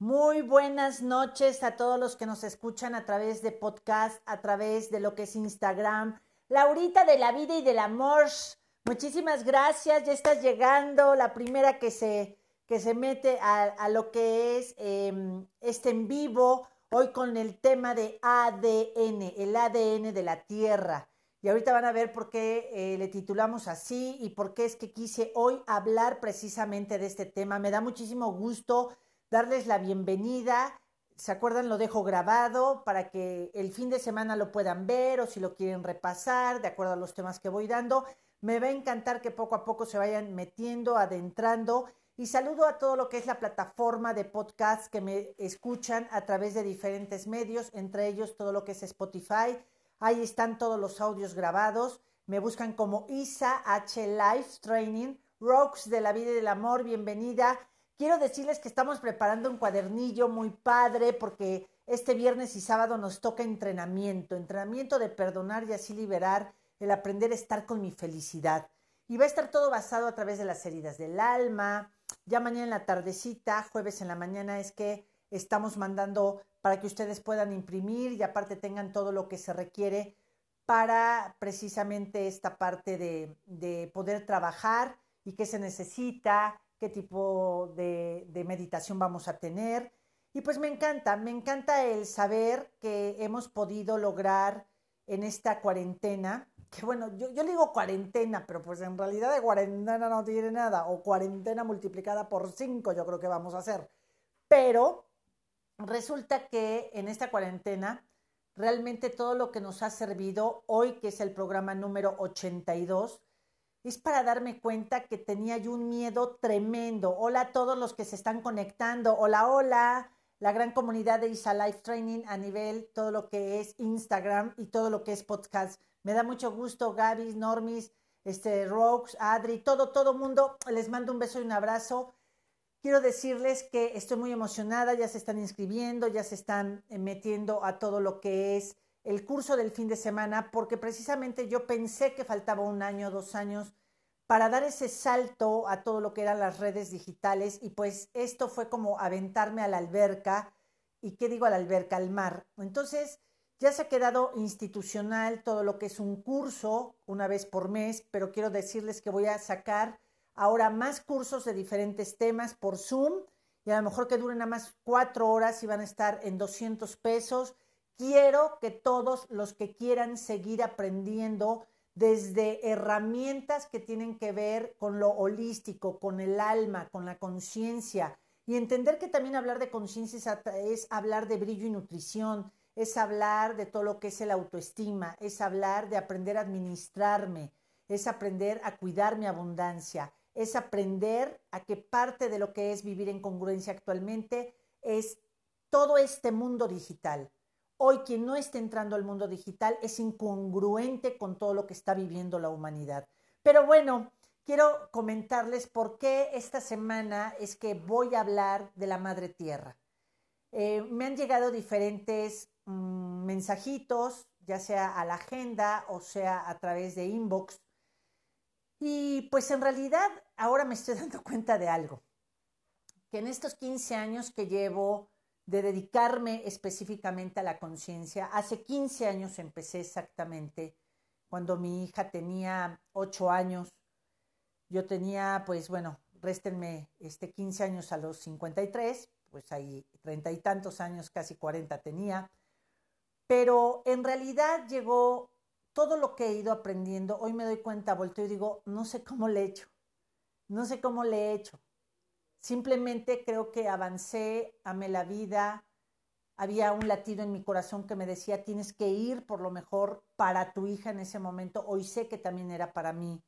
Muy buenas noches a todos los que nos escuchan a través de podcast, a través de lo que es Instagram. Laurita de la vida y del amor. Muchísimas gracias. Ya estás llegando, la primera que se, que se mete a, lo que es em, este en vivo, hoy con el tema de ADN, el ADN de la Tierra. Y ahorita van a ver por qué eh, le titulamos así y por qué es que quise hoy hablar precisamente de este tema. Me da muchísimo gusto darles la bienvenida. ¿Se acuerdan? Lo dejo grabado para que el fin de semana lo puedan ver o si lo quieren repasar de acuerdo a los temas que voy dando. Me va a encantar que poco a poco se vayan metiendo, adentrando. Y saludo a todo lo que es la plataforma de podcast que me escuchan a través de diferentes medios, entre ellos todo lo que es Spotify, Ahí están todos los audios grabados. Me buscan como Isa H Life Training, Rocks de la vida y del amor. Bienvenida. Quiero decirles que estamos preparando un cuadernillo muy padre porque este viernes y sábado nos toca entrenamiento, entrenamiento de perdonar y así liberar, el aprender a estar con mi felicidad. Y va a estar todo basado a través de las heridas del alma. Ya mañana en la tardecita, jueves en la mañana, es que estamos mandando para que ustedes puedan imprimir y aparte tengan todo lo que se requiere para precisamente esta parte de, poder trabajar y qué se necesita, qué tipo de, meditación vamos a tener. Y pues me encanta, me encanta el saber que hemos podido lograr en esta cuarentena, que bueno, yo, yo digo cuarentena, pero pues en realidad de cuarentena no tiene nada, o cuarentena multiplicada por cinco yo creo que vamos a hacer. Pero resulta que en esta cuarentena, realmente todo lo que nos ha servido hoy, que es el programa número 82, es para darme cuenta que tenía yo un miedo tremendo. Hola a todos los que se están conectando. Hola, hola. La gran comunidad de Isa Life Training a nivel todo lo que es Instagram y todo lo que es podcast. Me da mucho gusto, Gaby, Normis, este, Rox, Adri, todo, todo mundo. Les mando un beso y un abrazo. Quiero decirles que estoy muy emocionada, ya se están inscribiendo, ya se están eh, metiendo a todo lo que es el curso del fin de semana, porque precisamente yo pensé que faltaba un año, dos años para dar ese salto a todo lo que eran las redes digitales y pues esto fue como aventarme a la alberca. ¿Y qué digo a la alberca? Al mar. Entonces ya se ha quedado institucional todo lo que es un curso una vez por mes, pero quiero decirles que voy a sacar ahora más cursos de diferentes temas por Zoom y a lo mejor que duren nada más cuatro horas y van a estar en 200 pesos. Quiero que todos los que quieran seguir aprendiendo desde herramientas que tienen que ver con lo holístico, con el alma, con la conciencia y entender que también hablar de conciencia es hablar de brillo y nutrición, es hablar de todo lo que es el autoestima, es hablar de aprender a administrarme, es aprender a cuidar mi abundancia, es aprender a que parte de lo que es vivir en congruencia actualmente es todo este mundo digital. Hoy quien no esté entrando al mundo digital es incongruente con todo lo que está viviendo la humanidad. Pero bueno, quiero comentarles por qué esta semana es que voy a hablar de la Madre Tierra. Eh, me han llegado diferentes mm, mensajitos, ya sea a la agenda o sea a través de inbox, y pues en realidad ahora me estoy dando cuenta de algo, que en estos 15 años que llevo de dedicarme específicamente a la conciencia, hace 15 años empecé exactamente, cuando mi hija tenía 8 años, yo tenía pues bueno, réstenme este 15 años a los 53, pues ahí treinta y tantos años, casi 40 tenía, pero en realidad llegó todo lo que he ido aprendiendo, hoy me doy cuenta, volteo y digo, no sé cómo le he hecho, no sé cómo le he hecho. Simplemente creo que avancé, amé la vida, había un latido en mi corazón que me decía, tienes que ir por lo mejor para tu hija en ese momento, hoy sé que también era para mí.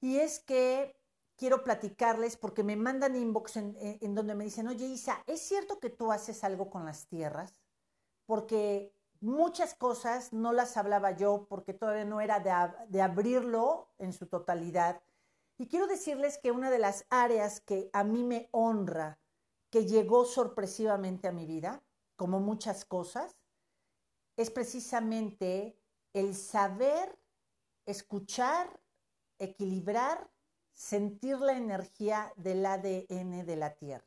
Y es que quiero platicarles porque me mandan inbox en, en donde me dicen, oye Isa, ¿es cierto que tú haces algo con las tierras? Porque Muchas cosas no las hablaba yo porque todavía no era de, abrirlo en su totalidad. Y quiero decirles que una de las áreas que a mí me honra, que llegó sorpresivamente a mi vida, como muchas cosas, es precisamente el saber escuchar, equilibrar, sentir la energía del ADN de la Tierra.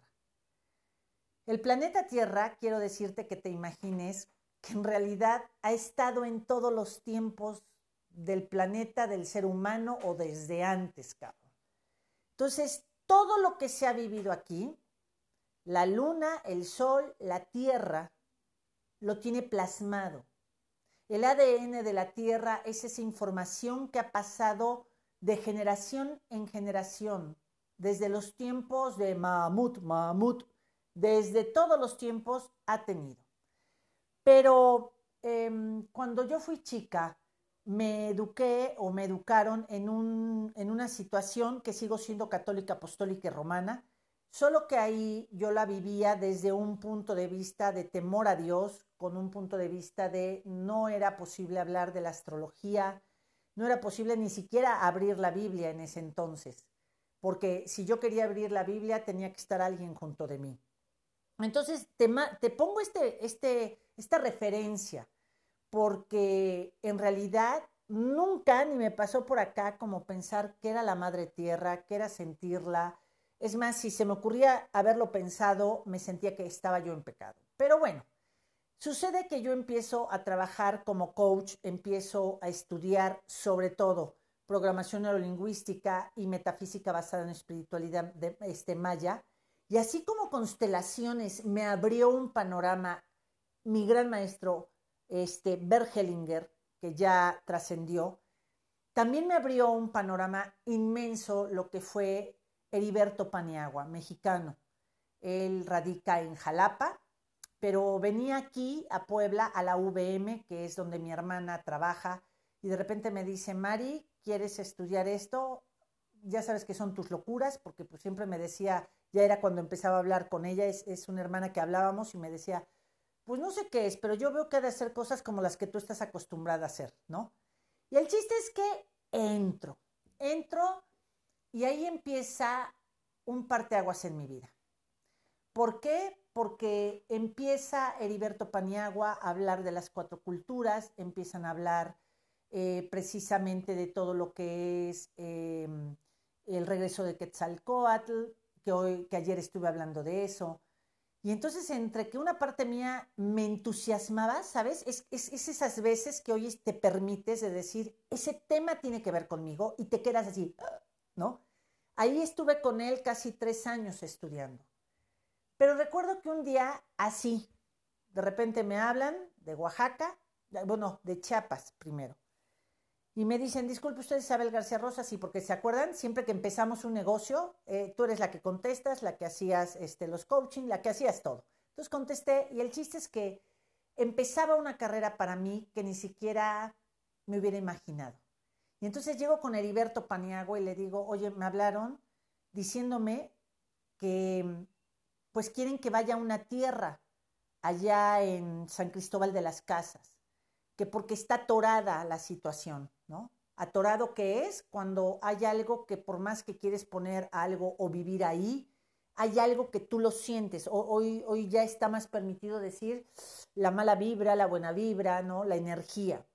El planeta Tierra, quiero decirte que te imagines que en realidad ha estado en todos los tiempos del planeta, del ser humano o desde antes, cabrón. Entonces, todo lo que se ha vivido aquí, la luna, el sol, la tierra, lo tiene plasmado. El ADN de la tierra es esa información que ha pasado de generación en generación, desde los tiempos de Mamut, Mamut, desde todos los tiempos ha tenido. Pero em, cuando yo fui chica, me eduqué o me educaron en, un, en una situación que sigo siendo católica, apostólica y romana, solo que ahí yo la vivía desde un punto de vista de temor a Dios, con un punto de vista de no era posible hablar de la astrología, no era posible ni siquiera abrir la Biblia en ese entonces, porque si yo quería abrir la Biblia tenía que estar alguien junto de mí. Entonces te, te pongo este, este, esta referencia porque en realidad nunca ni me pasó por acá como pensar que era la madre tierra, que era sentirla. Es más, si se me ocurría haberlo pensado, me sentía que estaba yo en pecado. Pero bueno, sucede que yo empiezo a trabajar como coach, empiezo a estudiar sobre todo programación neurolingüística y metafísica basada en espiritualidad de este maya. Y así como constelaciones me abrió un panorama mi gran maestro este, Bergelinger, que ya trascendió, también me abrió un panorama inmenso lo que fue Heriberto Paniagua, mexicano. Él radica en Jalapa, pero venía aquí a Puebla, a la VM, que es donde mi hermana trabaja, y de repente me dice, Mari, ¿quieres estudiar esto? Ya sabes que son tus locuras, porque pues siempre me decía, ya era cuando empezaba a hablar con ella, es, es una hermana que hablábamos y me decía, pues no sé qué es, pero yo veo que ha de hacer cosas como las que tú estás acostumbrada a hacer, ¿no? Y el chiste es que entro, entro y ahí empieza un parteaguas en mi vida. ¿Por qué? Porque empieza Heriberto Paniagua a hablar de las cuatro culturas, empiezan a hablar eh, precisamente de todo lo que es em, el regreso de Quetzalcoatl, que, hoy, que ayer estuve hablando de eso, y entonces entre que una parte mía me entusiasmaba, ¿sabes? Es, esas veces que hoy te permites de decir, ese tema tiene que ver conmigo y te quedas así, ¿no? Ahí estuve con él casi tres años estudiando. Pero recuerdo que un día así, de repente me hablan de Oaxaca, bueno, de Chiapas primero. Y me dicen, disculpe usted Isabel García Rosa, sí, porque se acuerdan, siempre que empezamos un negocio, eh, tú eres la que contestas, la que hacías este, los coaching, la que hacías todo. Entonces contesté y el chiste es que empezaba una carrera para mí que ni siquiera me hubiera imaginado. Y entonces llego con Heriberto Paniagua y le digo, oye, me hablaron diciéndome que pues quieren que vaya a una tierra allá en San Cristóbal de las Casas, que porque está atorada la situación. ¿no? Atorado que es cuando hay algo que por más que quieres poner algo o vivir ahí, hay algo que tú lo sientes. Hoy, hoy ya está más permitido decir la mala vibra, la buena vibra, ¿no? La energía.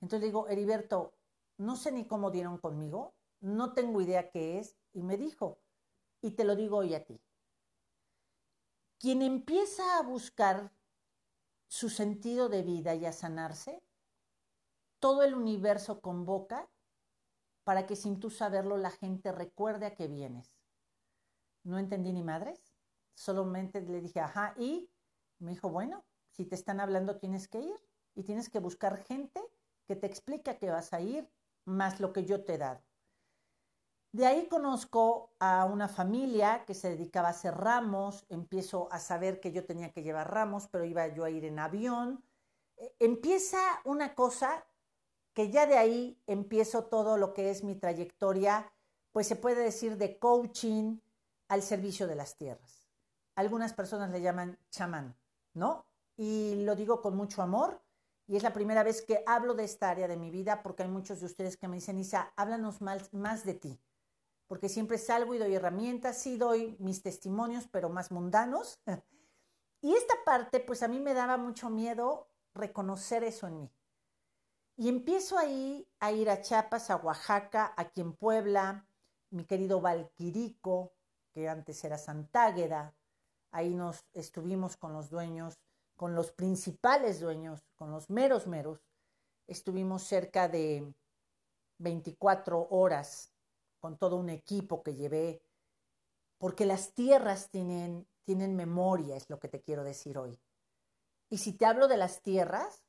Entonces digo, Heriberto, no sé ni cómo dieron conmigo, no tengo idea qué es, y me dijo, y te lo digo hoy a ti. Quien empieza a buscar su sentido de vida y a sanarse, todo el universo convoca para que sin tú saberlo la gente recuerde a qué vienes. No entendí ni madres, solamente le dije, ajá, y me dijo, bueno, si te están hablando tienes que ir y tienes que buscar gente que te explique a qué vas a ir, más lo que yo te he dado. De ahí conozco a una familia que se dedicaba a hacer ramos, empiezo a saber que yo tenía que llevar ramos, pero iba yo a ir en avión. E, empieza una cosa que ya de ahí empiezo todo lo que es mi trayectoria, pues se puede decir de coaching al servicio de las tierras. Algunas personas le llaman chamán, ¿no? Y lo digo con mucho amor y es la primera vez que hablo de esta área de mi vida porque hay muchos de ustedes que me dicen, Isa, háblanos más, más de ti, porque siempre salgo y doy herramientas, sí doy mis testimonios, pero más mundanos. y esta parte, pues a mí me daba mucho miedo reconocer eso en mí. Y empiezo ahí a ir a Chiapas, a Oaxaca, aquí en Puebla, mi querido Valquirico, que antes era Santágueda, Ahí nos estuvimos con los dueños, con los principales dueños, con los meros meros. Estuvimos cerca de 24 horas con todo un equipo que llevé, porque las tierras tienen, tienen memoria, es lo que te quiero decir hoy. Y si te hablo de las tierras,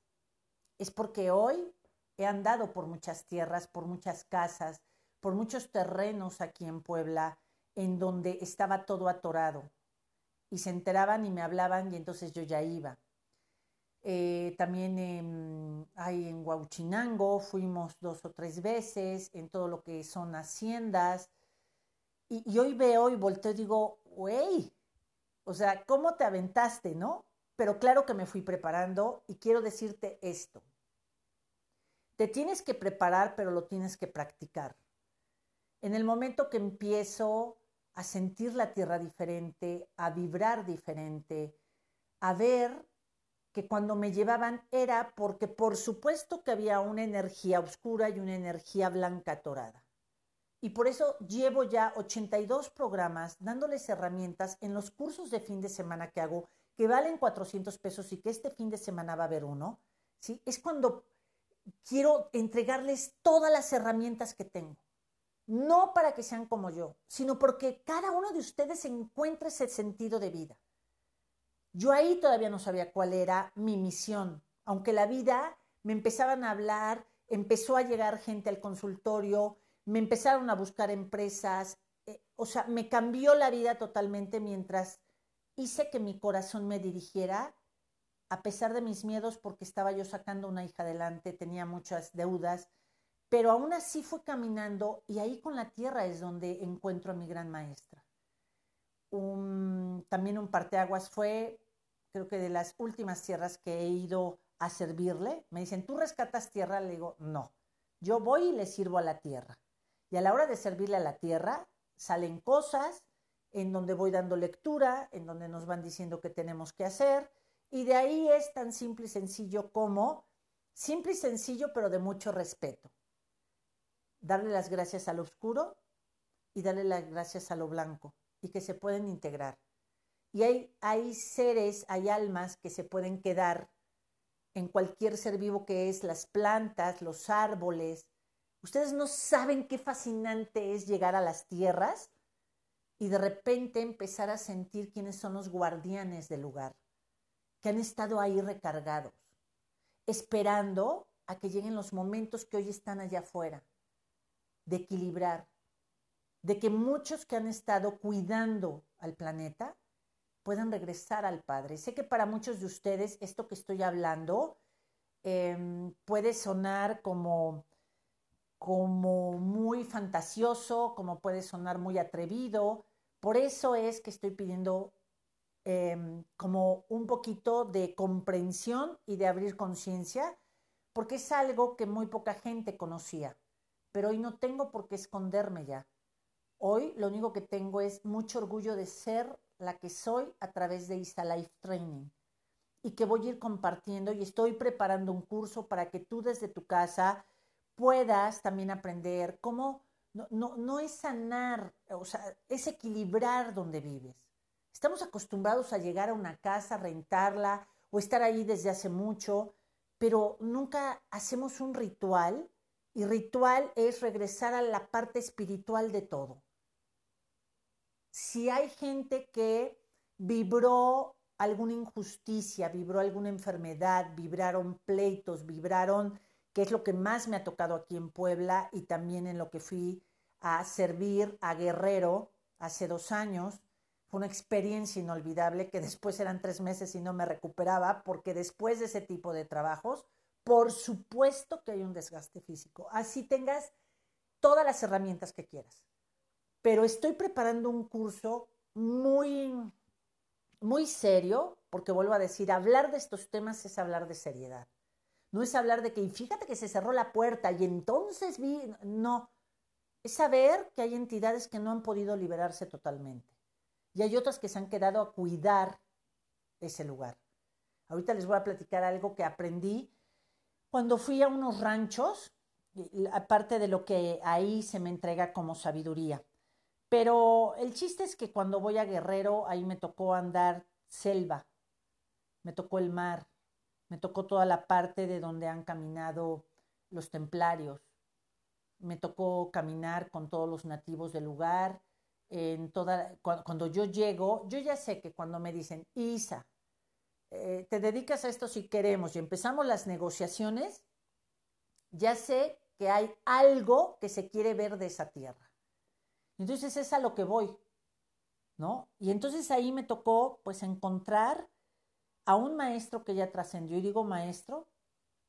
es porque hoy he andado por muchas tierras, por muchas casas, por muchos terrenos aquí en Puebla, en donde estaba todo atorado. Y se enteraban y me hablaban y entonces yo ya iba. Eh, también hay en Huauchinango, fuimos dos o tres veces, en todo lo que son haciendas. Y, y hoy veo y volteo y digo, güey, o sea, ¿cómo te aventaste, no? Pero claro que me fui preparando y quiero decirte esto. Te tienes que preparar, pero lo tienes que practicar. En el momento que empiezo a sentir la tierra diferente, a vibrar diferente, a ver que cuando me llevaban era porque por supuesto que había una energía oscura y una energía blanca torada. Y por eso llevo ya 82 programas dándoles herramientas en los cursos de fin de semana que hago, que valen 400 pesos y que este fin de semana va a haber uno. ¿sí? Es cuando quiero entregarles todas las herramientas que tengo. No para que sean como yo, sino porque cada uno de ustedes encuentre ese sentido de vida. Yo ahí todavía no sabía cuál era mi misión, aunque la vida me empezaban a hablar, empezó a llegar gente al consultorio, me empezaron a buscar empresas, eh, o sea, me cambió la vida totalmente mientras hice que mi corazón me dirigiera, a pesar de mis miedos, porque estaba yo sacando una hija adelante, tenía muchas deudas, pero aún así fue caminando y ahí con la tierra es donde encuentro a mi gran maestra. También un parteaguas fue, creo que de las últimas tierras que he ido a servirle. Me dicen, ¿tú rescatas tierra? Le digo, no, yo voy y le sirvo a la tierra. Y a la hora de servirle a la tierra, salen cosas en donde voy dando lectura, en donde nos van diciendo qué tenemos que hacer. Y de ahí es tan simple y sencillo como, simple y sencillo, pero de mucho respeto. Darle las gracias a lo oscuro y darle las gracias a lo blanco y que se pueden integrar. Y hay, hay seres, hay almas que se pueden quedar en cualquier ser vivo que es las plantas, los árboles. Ustedes no saben qué fascinante es llegar a las tierras y de repente empezar a sentir quiénes son los guardianes del lugar, que han estado ahí recargados, esperando a que lleguen los momentos que hoy están allá afuera, de equilibrar, de que muchos que han estado cuidando al planeta puedan regresar al Padre. Sé que para muchos de ustedes esto que estoy hablando em, puede sonar como, como muy fantasioso, como puede sonar muy atrevido. Por eso es que estoy pidiendo em, como un poquito de comprensión y de abrir conciencia, porque es algo que muy poca gente conocía. Pero hoy no tengo por qué esconderme ya. Hoy lo único que tengo es mucho orgullo de ser la que soy a través de Isa Life Training y que voy a ir compartiendo y estoy preparando un curso para que tú desde tu casa puedas también aprender cómo no, no, no es sanar, o sea, es equilibrar donde vives. Estamos acostumbrados a llegar a una casa, rentarla o estar ahí desde hace mucho, pero nunca hacemos un ritual y ritual es regresar a la parte espiritual de todo si hay gente que vibró alguna injusticia, vibró alguna enfermedad, vibraron pleitos, vibraron, que es lo que más me ha tocado aquí en Puebla y también en lo que fui a servir a Guerrero hace dos años. Fue una experiencia inolvidable que después eran tres meses y no me recuperaba porque después de ese tipo de trabajos, por supuesto que hay un desgaste físico. Así tengas todas las herramientas que quieras pero estoy preparando un curso muy, muy serio, porque vuelvo a decir, hablar de estos temas es hablar de seriedad. No es hablar de que, y fíjate que se cerró la puerta y entonces vi, no, es saber que hay entidades que no han podido liberarse totalmente. Y hay otras que se han quedado a cuidar ese lugar. Ahorita les voy a platicar algo que aprendí cuando fui a unos ranchos, aparte de lo que ahí se me entrega como sabiduría Pero el chiste es que cuando voy a Guerrero, ahí me tocó andar selva, me tocó el mar, me tocó toda la parte de donde han caminado los templarios, me tocó caminar con todos los nativos del lugar. En toda, cuando, yo llego, yo ya sé que cuando me dicen, Isa, eh, te dedicas a esto si queremos y empezamos las negociaciones, ya sé que hay algo que se quiere ver de esa tierra. Entonces es a lo que voy, ¿no? Y entonces ahí me tocó pues encontrar a un maestro que ya trascendió, y digo maestro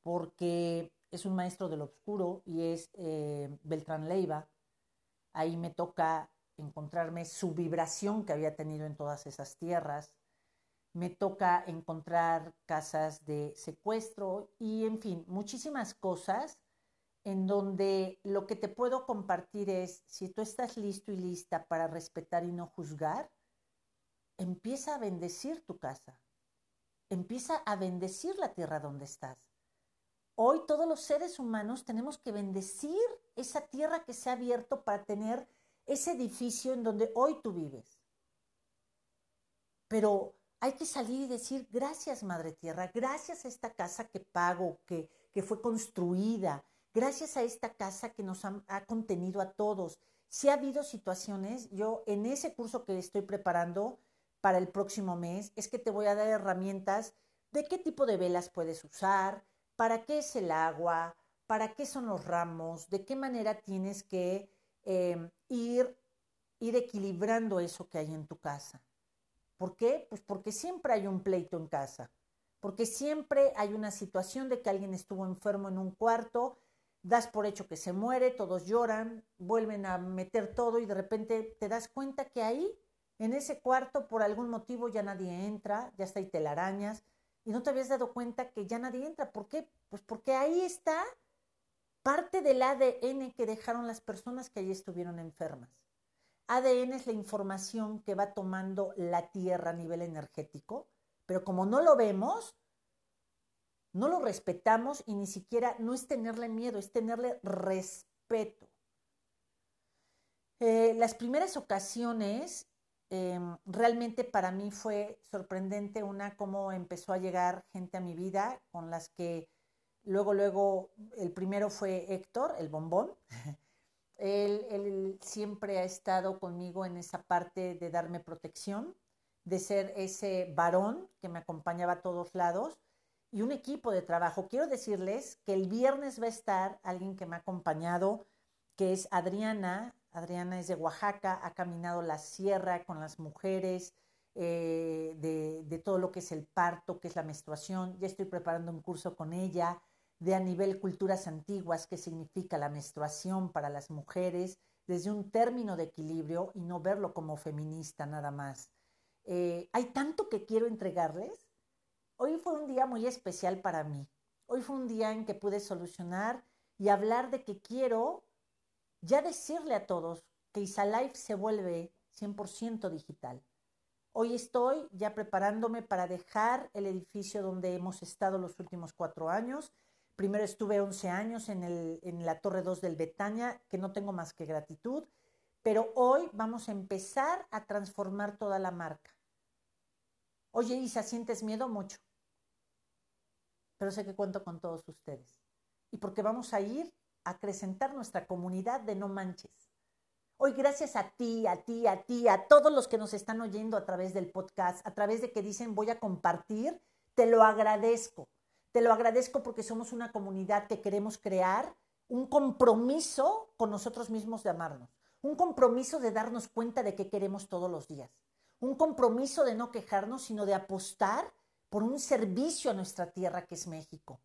porque es un maestro del oscuro y es eh, Beltrán Leiva. Ahí me toca encontrarme su vibración que había tenido en todas esas tierras. Me toca encontrar casas de secuestro y, en fin, muchísimas cosas en donde lo que te puedo compartir es, si tú estás listo y lista para respetar y no juzgar, empieza a bendecir tu casa, empieza a bendecir la tierra donde estás. Hoy todos los seres humanos tenemos que bendecir esa tierra que se ha abierto para tener ese edificio en donde hoy tú vives. Pero hay que salir y decir, gracias Madre Tierra, gracias a esta casa que pago, que, que fue construida, gracias a esta casa que nos ha, contenido a todos. Si ha habido situaciones, yo en ese curso que estoy preparando para el próximo mes, es que te voy a dar herramientas de qué tipo de velas puedes usar, para qué es el agua, para qué son los ramos, de qué manera tienes que em, ir, ir equilibrando eso que hay en tu casa. ¿Por qué? Pues porque siempre hay un pleito en casa, porque siempre hay una situación de que alguien estuvo enfermo en un cuarto das por hecho que se muere, todos lloran, vuelven a meter todo y de repente te das cuenta que ahí, en ese cuarto, por algún motivo ya nadie entra, ya está ahí telarañas, y no te habías dado cuenta que ya nadie entra. ¿Por qué? Pues porque ahí está parte del ADN que dejaron las personas que allí estuvieron enfermas. ADN es la información que va tomando la Tierra a nivel energético, pero como no lo vemos, no lo respetamos y ni siquiera no es tenerle miedo, es tenerle respeto. Eh, las primeras ocasiones, em, realmente para mí fue sorprendente una cómo empezó a llegar gente a mi vida con las que luego, luego, el primero fue Héctor, el bombón. él, él siempre ha estado conmigo en esa parte de darme protección, de ser ese varón que me acompañaba a todos lados y un equipo de trabajo. Quiero decirles que el viernes va a estar alguien que me ha acompañado, que es Adriana. Adriana es de Oaxaca, ha caminado la sierra con las mujeres, eh, de, de, todo lo que es el parto, que es la menstruación. Ya estoy preparando un curso con ella de a nivel culturas antiguas, qué significa la menstruación para las mujeres, desde un término de equilibrio y no verlo como feminista nada más. Eh, hay tanto que quiero entregarles Hoy fue un día muy especial para mí. Hoy fue un día en que pude solucionar y hablar de que quiero ya decirle a todos que Isalife se vuelve 100% digital. Hoy estoy ya preparándome para dejar el edificio donde hemos estado los últimos cuatro años. Primero estuve 11 años en, el, en la Torre 2 del Betania, que no tengo más que gratitud, pero hoy vamos a empezar a transformar toda la marca. Oye, Isa, ¿sientes miedo mucho? Pero sé que cuento con todos ustedes. Y porque vamos a ir a acrecentar nuestra comunidad de no manches. Hoy gracias a ti, a ti, a ti, a todos los que nos están oyendo a través del podcast, a través de que dicen voy a compartir, te lo agradezco. Te lo agradezco porque somos una comunidad que queremos crear un compromiso con nosotros mismos de amarnos, un compromiso de darnos cuenta de qué queremos todos los días, un compromiso de no quejarnos, sino de apostar por un servicio a nuestra tierra que es México.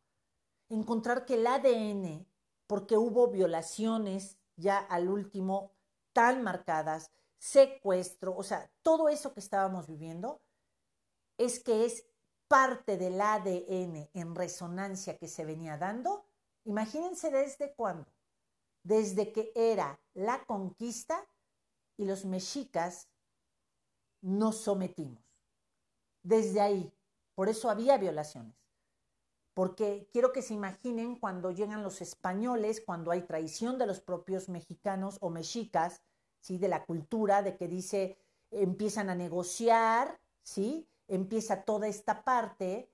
Encontrar que el ADN, porque hubo violaciones ya al último tan marcadas, secuestro, o sea, todo eso que estábamos viviendo, es que es parte del ADN en resonancia que se venía dando. Imagínense desde cuándo. Desde que era la conquista y los mexicas nos sometimos. Desde ahí, por eso había violaciones. Porque quiero que se imaginen cuando llegan los españoles, cuando hay traición de los propios mexicanos o mexicas, ¿sí? De la cultura, de que dice, empiezan a negociar, ¿sí? Empieza toda esta parte,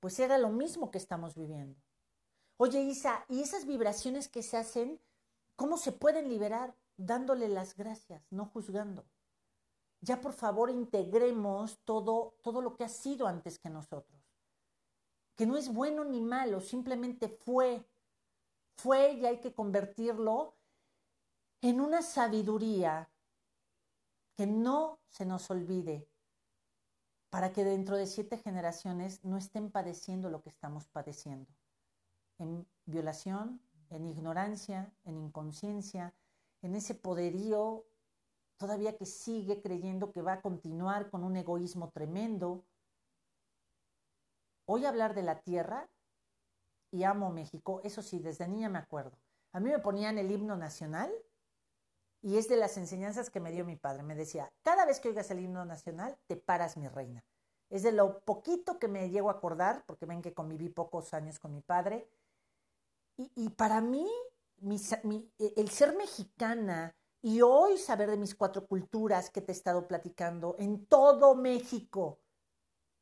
pues era lo mismo que estamos viviendo. Oye, Isa, ¿y esas vibraciones que se hacen, cómo se pueden liberar? Dándole las gracias, no juzgando. Ya por favor integremos todo, todo lo que ha sido antes que nosotros. Que no es bueno ni malo, simplemente fue. Fue y hay que convertirlo en una sabiduría que no se nos olvide para que dentro de siete generaciones no estén padeciendo lo que estamos padeciendo. En violación, en ignorancia, en inconsciencia, en ese poderío todavía que sigue creyendo que va a continuar con un egoísmo tremendo. Hoy hablar de la tierra y amo México, eso sí, desde niña me acuerdo. A mí me ponían el himno nacional y es de las enseñanzas que me dio mi padre. Me decía, cada vez que oigas el himno nacional, te paras mi reina. Es de lo poquito que me llego a acordar, porque ven que conviví pocos años con mi padre. Y, para mí, el ser mexicana y hoy saber de mis cuatro culturas que te he estado platicando, en todo México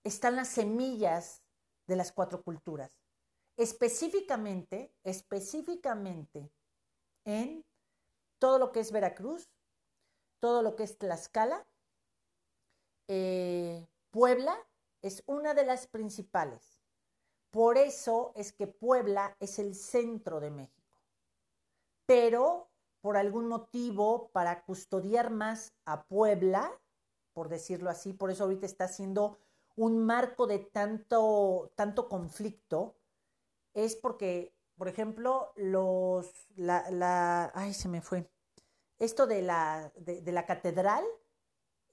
están las semillas de las cuatro culturas. Específicamente, específicamente en todo lo que es Veracruz, todo lo que es Tlaxcala, eh, Puebla es una de las principales. Por eso es que Puebla es el centro de México. Pero por algún motivo, para custodiar más a Puebla, por decirlo así, por eso ahorita está haciendo un marco de tanto, tanto conflicto, es porque, por ejemplo, los, la, la, ay, se me fue, esto de la, de, la catedral,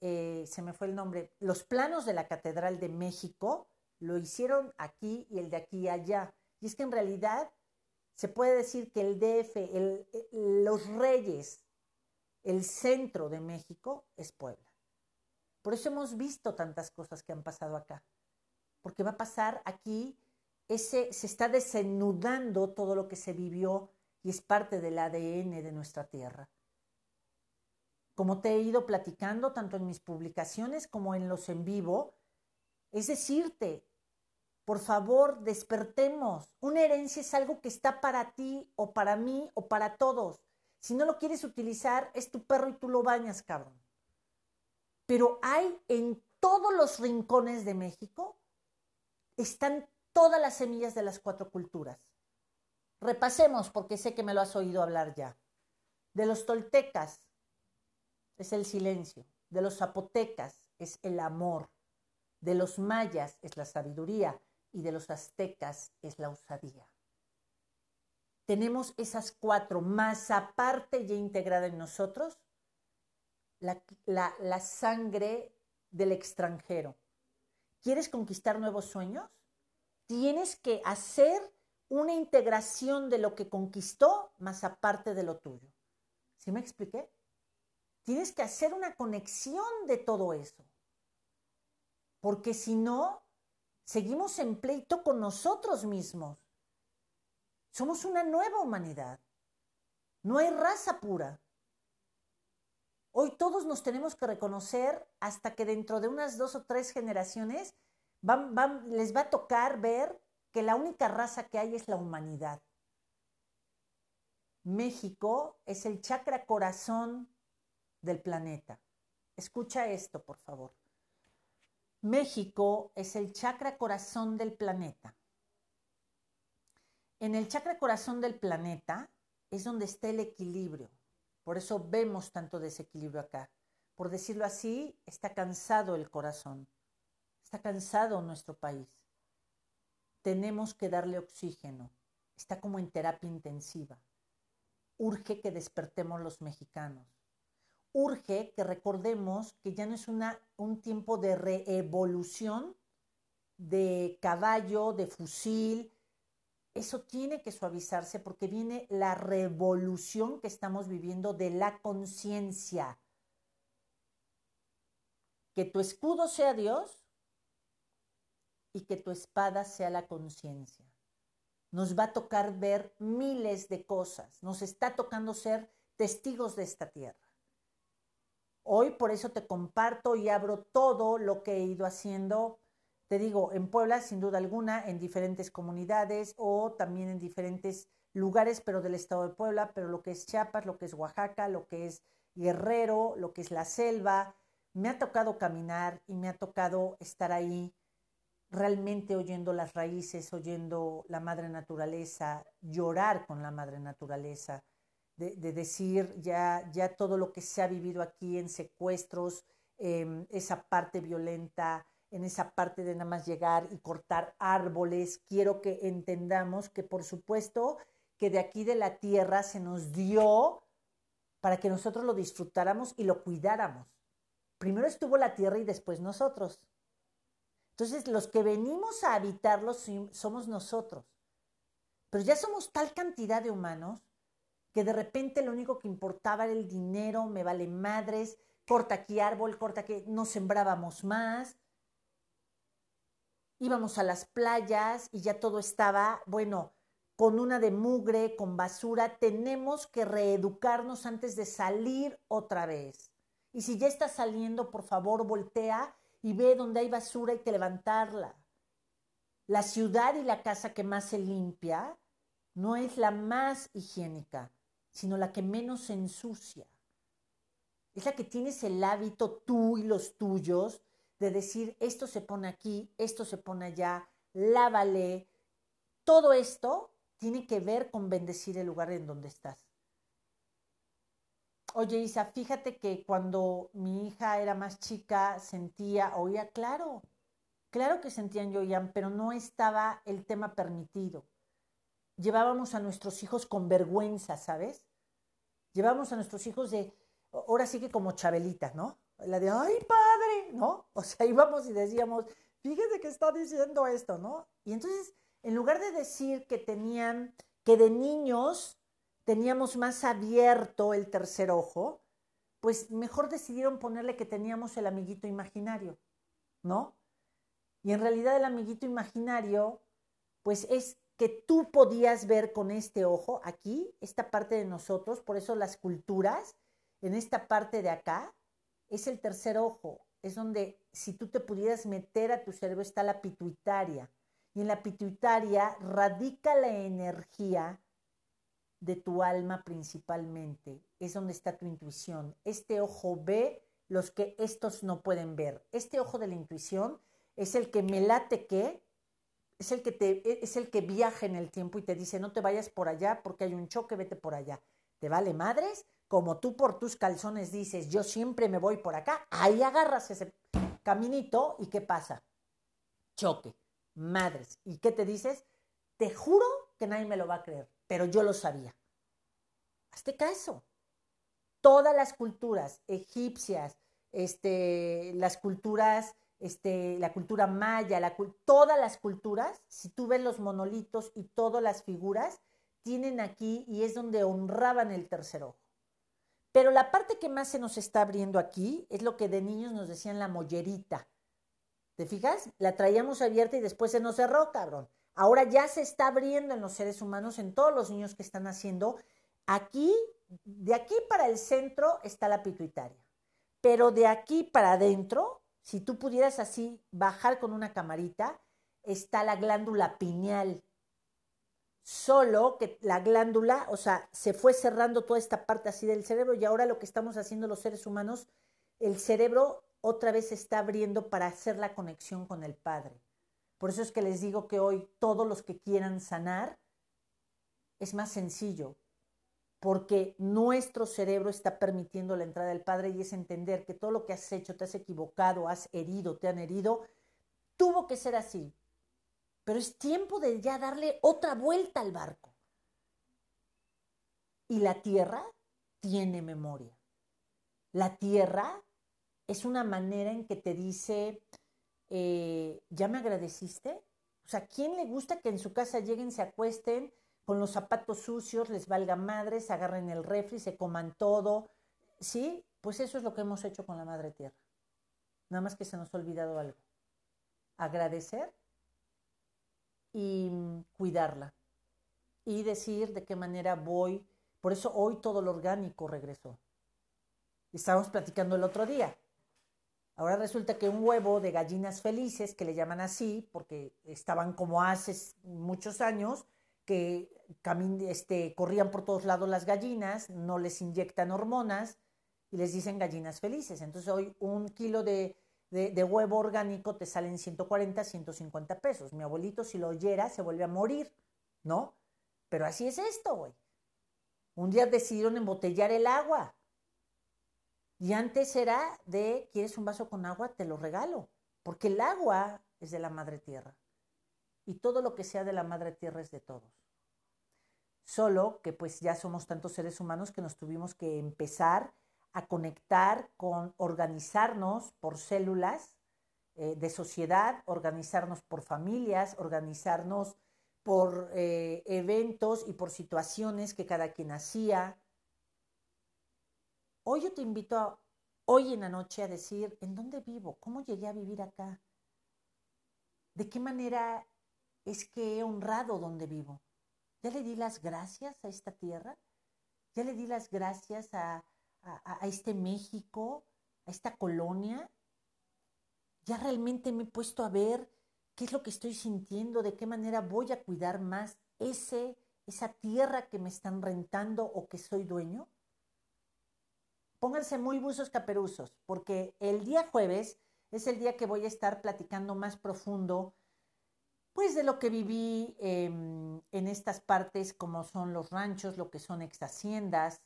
eh, se me fue el nombre, los planos de la Catedral de México lo hicieron aquí y el de aquí allá. Y es que en realidad se puede decir que el DF, los reyes, el centro de México es Puebla. Por eso hemos visto tantas cosas que han pasado acá. Porque va a pasar aquí, ese, se está desenudando todo lo que se vivió y es parte del ADN de nuestra tierra. Como te he ido platicando tanto en mis publicaciones como en los en vivo, es decirte, por favor, despertemos. Una herencia es algo que está para ti o para mí o para todos. Si no lo quieres utilizar, es tu perro y tú lo bañas, cabrón. Pero hay en todos los rincones de México, están todas las semillas de las cuatro culturas. Repasemos, porque sé que me lo has oído hablar ya. De los toltecas, es el silencio. De los zapotecas es el amor. De los mayas es la sabiduría y de los aztecas es la osadía. Tenemos esas cuatro, más aparte ya integrada en nosotros, la, la sangre del extranjero. ¿Quieres conquistar nuevos sueños? Tienes que hacer una integración de lo que conquistó más aparte de lo tuyo. ¿Sí me expliqué? Tienes que hacer una conexión de todo eso. Porque si no, seguimos en pleito con nosotros mismos. Somos una nueva humanidad. No hay raza pura. Hoy todos nos tenemos que reconocer hasta que dentro de unas dos o tres generaciones les va a tocar ver que la única raza que hay es la humanidad. México es el chakra corazón del planeta. Escucha esto, por favor. México es el chakra corazón del planeta. En el chakra corazón del planeta es donde está el equilibrio. Por eso vemos tanto desequilibrio acá. Por decirlo así, está cansado el corazón. Está cansado nuestro país. Tenemos que darle oxígeno. Está como en terapia intensiva. Urge que despertemos los mexicanos urge que recordemos que ya no es una, un tiempo de reevolución de caballo, de fusil. Eso tiene que suavizarse porque viene la revolución que estamos viviendo de la conciencia. Que tu escudo sea Dios y que tu espada sea la conciencia. Nos va a tocar ver miles de cosas. Nos está tocando ser testigos de esta tierra Hoy por eso te comparto y abro todo lo que he ido haciendo, te digo, en Puebla sin duda alguna, en diferentes comunidades o también en diferentes lugares, pero del estado de Puebla, pero lo que es Chiapas, lo que es Oaxaca, lo que es Guerrero, lo que es la selva. Me ha tocado caminar y me ha tocado estar ahí realmente oyendo las raíces, oyendo la madre naturaleza, llorar con la madre naturaleza, de, decir ya, ya todo lo que se ha vivido aquí en secuestros, em, esa parte violenta, en esa parte de nada más llegar y cortar árboles. Quiero que entendamos que por supuesto que de aquí de la tierra se nos dio para que nosotros lo disfrutáramos y lo cuidáramos. Primero estuvo la tierra y después nosotros. Entonces, los que venimos a habitarlo somos nosotros. Pero ya somos tal cantidad de humanos que de repente lo único que importaba era el dinero, me vale madres, corta aquí árbol, corta aquí, no sembrábamos más. Íbamos a las playas y ya todo estaba, bueno, con una de mugre, con basura. Tenemos que reeducarnos antes de salir otra vez. Y si ya estás saliendo, por favor, voltea y ve donde hay basura hay que levantarla. La ciudad y la casa que más se limpia no es la más higiénica, sino la que menos ensucia. Es la que tienes el hábito tú y los tuyos de decir, esto se pone aquí, esto se pone allá, lávale. Todo esto tiene que ver con bendecir el lugar en donde estás. Oye, Isa, fíjate que cuando mi hija era más chica sentía, oía, claro, claro que sentían y oían, pero no estaba el tema permitido. Llevábamos a nuestros hijos con vergüenza, ¿sabes? Llevábamos a nuestros hijos de, ahora sí que como Chabelita, ¿no? La de, ay, padre, ¿no? O sea, íbamos y decíamos, fíjate que está diciendo esto, ¿no? Y entonces, en lugar de decir que tenían, que de niños teníamos más abierto el tercer ojo, pues mejor decidieron ponerle que teníamos el amiguito imaginario, ¿no? Y en realidad el amiguito imaginario, pues es que tú podías ver con este ojo aquí, esta parte de nosotros, por eso las culturas, en esta parte de acá, es el tercer ojo, es donde si tú te pudieras meter a tu cerebro está la pituitaria. Y en la pituitaria radica la energía de tu alma principalmente, es donde está tu intuición. Este ojo ve los que estos no pueden ver. Este ojo de la intuición es el que me late que, es el que, te, es el que viaja en el tiempo y te dice, no te vayas por allá porque hay un choque, vete por allá. ¿Te vale madres? Como tú por tus calzones dices, yo siempre me voy por acá, ahí agarras ese caminito y ¿qué pasa? Choque, madres. ¿Y qué te dices? Te juro que nadie me lo va a creer pero yo lo sabía. Hazte caso. Todas las culturas egipcias, este, las culturas, este, la cultura maya, todas las culturas, si tú ves los monolitos y todas las figuras, tienen aquí y es donde honraban el tercer ojo. Pero la parte que más se nos está abriendo aquí es lo que de niños nos decían la mollerita. ¿Te fijas? La traíamos abierta y después se nos cerró, cabrón. Ahora ya se está abriendo en los seres humanos, en todos los niños que están haciendo. Aquí, de aquí para el centro está la pituitaria. Pero de aquí para adentro, si tú pudieras así bajar con una camarita, está la glándula pineal. Solo que la glándula, o sea, se fue cerrando toda esta parte así del cerebro y ahora lo que estamos haciendo los seres humanos, el cerebro otra vez se está abriendo para hacer la conexión con el Padre. Por eso es que les digo que hoy todos los que quieran sanar, es más sencillo, porque nuestro cerebro está permitiendo la entrada del Padre y es entender que todo lo que has hecho, te has equivocado, has herido, te han herido, tuvo que ser así. Pero es tiempo de ya darle otra vuelta al barco. Y la tierra tiene memoria. La tierra es una manera en que te dice, eh, ¿ya me agradeciste? O sea, ¿quién le gusta que en su casa lleguen, se acuesten con los zapatos sucios, les valga madre, se agarren el refri, se coman todo? ¿Sí? Pues eso es lo que hemos hecho con la Madre Tierra. Nada más que se nos ha olvidado algo. Agradecer y cuidarla. Y decir de qué manera voy. Por eso hoy todo lo orgánico regresó. Estábamos platicando el otro día. Ahora resulta que un huevo de gallinas felices, que le llaman así, porque estaban como hace muchos años, que este, corrían por todos lados las gallinas, no les inyectan hormonas y les dicen gallinas felices. Entonces hoy un kilo de, de, huevo orgánico te salen 140, 150 pesos. Mi abuelito si lo oyera se vuelve a morir, ¿no? Pero así es esto, güey. Un día decidieron embotellar el agua. Y antes era de, ¿quieres un vaso con agua? Te lo regalo. Porque el agua es de la madre tierra. Y todo lo que sea de la madre tierra es de todos. Solo que pues ya somos tantos seres humanos que nos tuvimos que empezar a conectar con organizarnos por células eh, de sociedad, organizarnos por familias, organizarnos por eh, eventos y por situaciones que cada quien hacía, Hoy yo te invito a, hoy en la noche a decir, ¿en dónde vivo? ¿Cómo llegué a vivir acá? ¿De qué manera es que he honrado donde vivo? ¿Ya le di las gracias a esta tierra? ¿Ya le di las gracias a, este México, a esta colonia? ¿Ya realmente me he puesto a ver qué es lo que estoy sintiendo? ¿De qué manera voy a cuidar más ese, esa tierra que me están rentando o que soy dueño? pónganse muy buzos caperuzos, porque el día jueves es el día que voy a estar platicando más profundo, pues de lo que viví em, en estas partes, como son los ranchos, lo que son ex haciendas,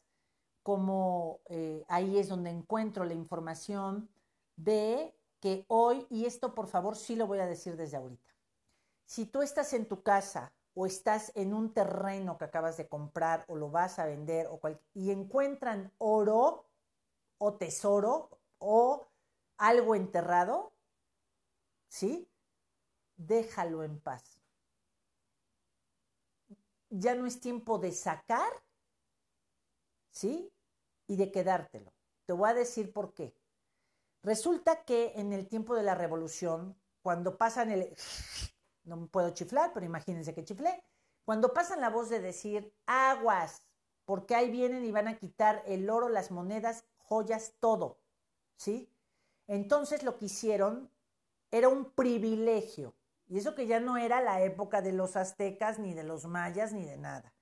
como eh, ahí es donde encuentro la información de que hoy, y esto por favor sí lo voy a decir desde ahorita, si tú estás en tu casa o estás en un terreno que acabas de comprar o lo vas a vender o y encuentran oro, o tesoro o algo enterrado, ¿sí? Déjalo en paz. Ya no es tiempo de sacar, ¿sí? Y de quedártelo. Te voy a decir por qué. Resulta que en el tiempo de la revolución, cuando pasan el... No puedo chiflar, pero imagínense que chiflé. Cuando pasan la voz de decir aguas, porque ahí vienen y van a quitar el oro, las monedas joyas, todo, ¿sí? Entonces lo que hicieron era un privilegio, y eso que ya no era la época de los aztecas, ni de los mayas, ni de nada.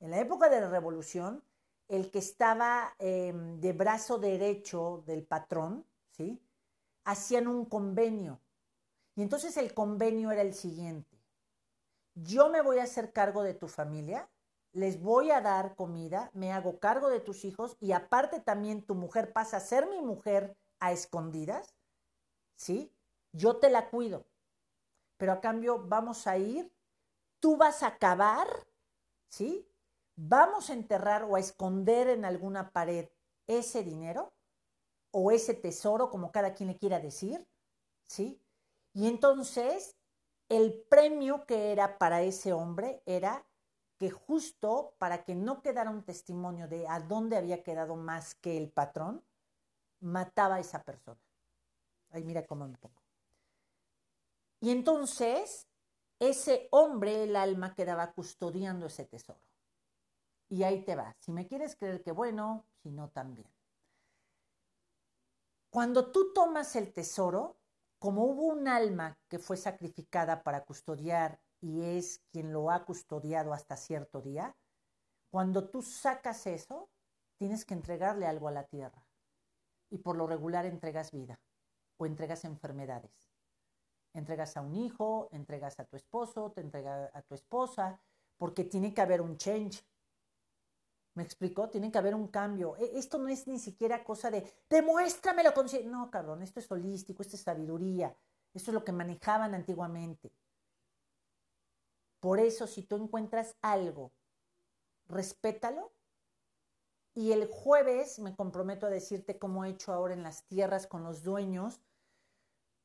En la época de la revolución, el que estaba em, de brazo derecho del patrón, ¿sí? Hacían un convenio. Y entonces el convenio era el siguiente. Yo me voy a hacer cargo de tu familia, les voy a dar comida, me hago cargo de tus hijos y aparte también tu mujer pasa a ser mi mujer a escondidas, ¿sí? Yo te la cuido, pero a cambio vamos a ir, tú vas a cavar, ¿sí? Vamos a enterrar o a esconder en alguna pared ese dinero o ese tesoro, como cada quien le quiera decir, ¿sí? Y entonces el premio que era para ese hombre era que justo para que no quedara un testimonio de a dónde había quedado más que el patrón, mataba a esa persona. Ay, mira cómo me pongo. Y entonces, ese hombre, el alma, quedaba custodiando ese tesoro. Y ahí te va. Si me quieres creer que bueno, si no también. Cuando tú tomas el tesoro, como hubo un alma que fue sacrificada para custodiar y es quien lo ha custodiado hasta cierto día, cuando tú sacas eso, tienes que entregarle algo a la tierra. Y por lo regular entregas vida o entregas enfermedades. Entregas a un hijo, entregas a tu esposo, te entregas a tu esposa, porque tiene que haber un change. ¿Me explicó? Tiene que haber un cambio. E, esto no es ni siquiera cosa de demuéstramelo con... No, cabrón, esto es holístico, esto es sabiduría. Esto es lo que manejaban antiguamente. Por eso, si tú encuentras algo, respétalo. Y el jueves me comprometo a decirte cómo he hecho ahora en las tierras con los dueños,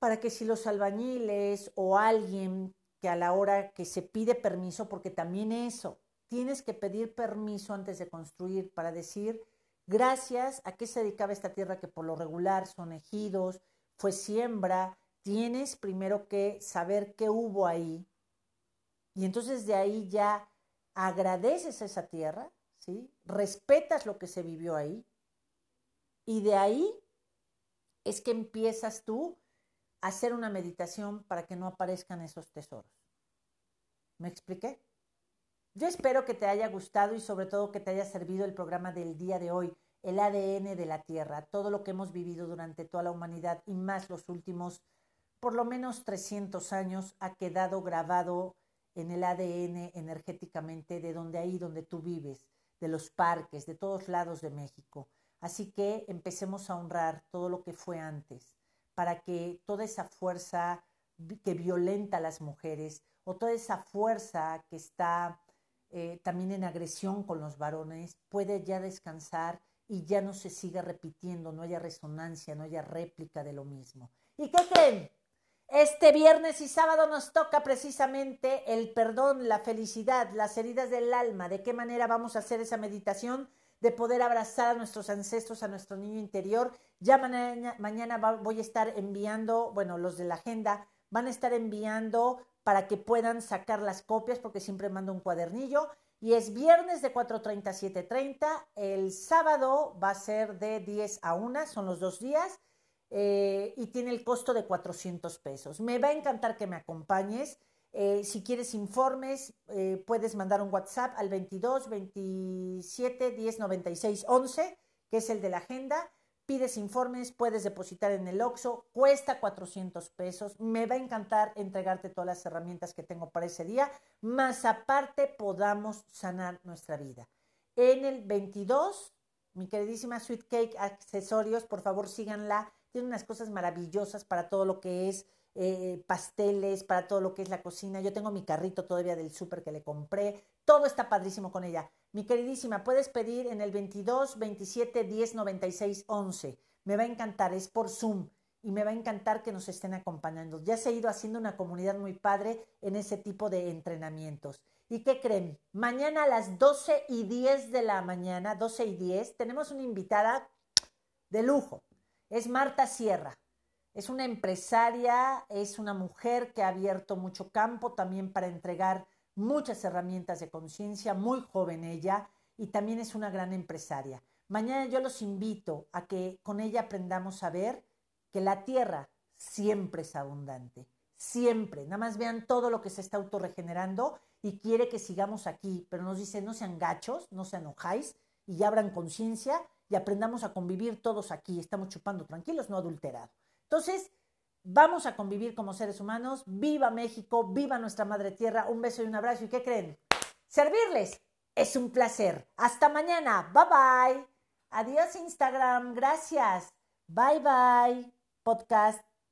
para que si los albañiles o alguien que a la hora que se pide permiso, porque también eso, tienes que pedir permiso antes de construir para decir gracias a qué se dedicaba esta tierra que por lo regular son ejidos, fue siembra, tienes primero que saber qué hubo ahí, y entonces de ahí ya agradeces esa tierra, ¿sí? Respetas lo que se vivió ahí. Y de ahí es que empiezas tú a hacer una meditación para que no aparezcan esos tesoros. ¿Me expliqué? Yo espero que te haya gustado y sobre todo que te haya servido el programa del día de hoy, el ADN de la Tierra, todo lo que hemos vivido durante toda la humanidad y más los últimos por lo menos 300 años ha quedado grabado en el ADN energéticamente de donde ahí donde tú vives, de los parques, de todos lados de México. Así que empecemos a honrar todo lo que fue antes, para que toda esa fuerza que violenta a las mujeres o toda esa fuerza que está eh, también en agresión con los varones puede ya descansar y ya no se siga repitiendo, no haya resonancia, no haya réplica de lo mismo. ¿Y qué creen? Este viernes y sábado nos toca precisamente el perdón, la felicidad, las heridas del alma, de qué manera vamos a hacer esa meditación de poder abrazar a nuestros ancestros, a nuestro niño interior. Ya mañana, mañana voy a estar enviando, bueno, los de la agenda van a estar enviando para que puedan sacar las copias, porque siempre mando un cuadernillo. Y es viernes de 4.30 a 7.30. El sábado va a ser de 10 a 1, son los dos días. Eh, y tiene el costo de 400 pesos. Me va a encantar que me acompañes. Eh, si quieres informes, eh, puedes mandar un WhatsApp al 22 27 10 96 11, que es el de la agenda. Pides informes, puedes depositar en el OXO, cuesta 400 pesos. Me va a encantar entregarte todas las herramientas que tengo para ese día, más aparte podamos sanar nuestra vida. En el 22, mi queridísima Sweet Cake Accesorios, por favor síganla tiene unas cosas maravillosas para todo lo que es eh, pasteles, para todo lo que es la cocina. Yo tengo mi carrito todavía del súper que le compré. Todo está padrísimo con ella. Mi queridísima, puedes pedir en el 22 27 10 96 11. Me va a encantar, es por Zoom y me va a encantar que nos estén acompañando. Ya se ha ido haciendo una comunidad muy padre en ese tipo de entrenamientos. ¿Y qué creen? Mañana a las 12 y 10 de la mañana, 12 y 10, tenemos una invitada de lujo es Marta Sierra. Es una empresaria, es una mujer que ha abierto mucho campo también para entregar muchas herramientas de conciencia, muy joven ella, y también es una gran empresaria. Mañana yo los invito a que con ella aprendamos a ver que la tierra siempre es abundante, siempre. Nada más vean todo lo que se está autorregenerando y quiere que sigamos aquí, pero nos dice no sean gachos, no se enojáis y abran conciencia y aprendamos a convivir todos aquí. Estamos chupando tranquilos, no adulterado. Entonces, vamos a convivir como seres humanos. Viva México, viva nuestra madre tierra. Un beso y un abrazo. ¿Y qué creen? Servirles es un placer. Hasta mañana. Bye bye. Adiós Instagram. Gracias. Bye bye. Podcast.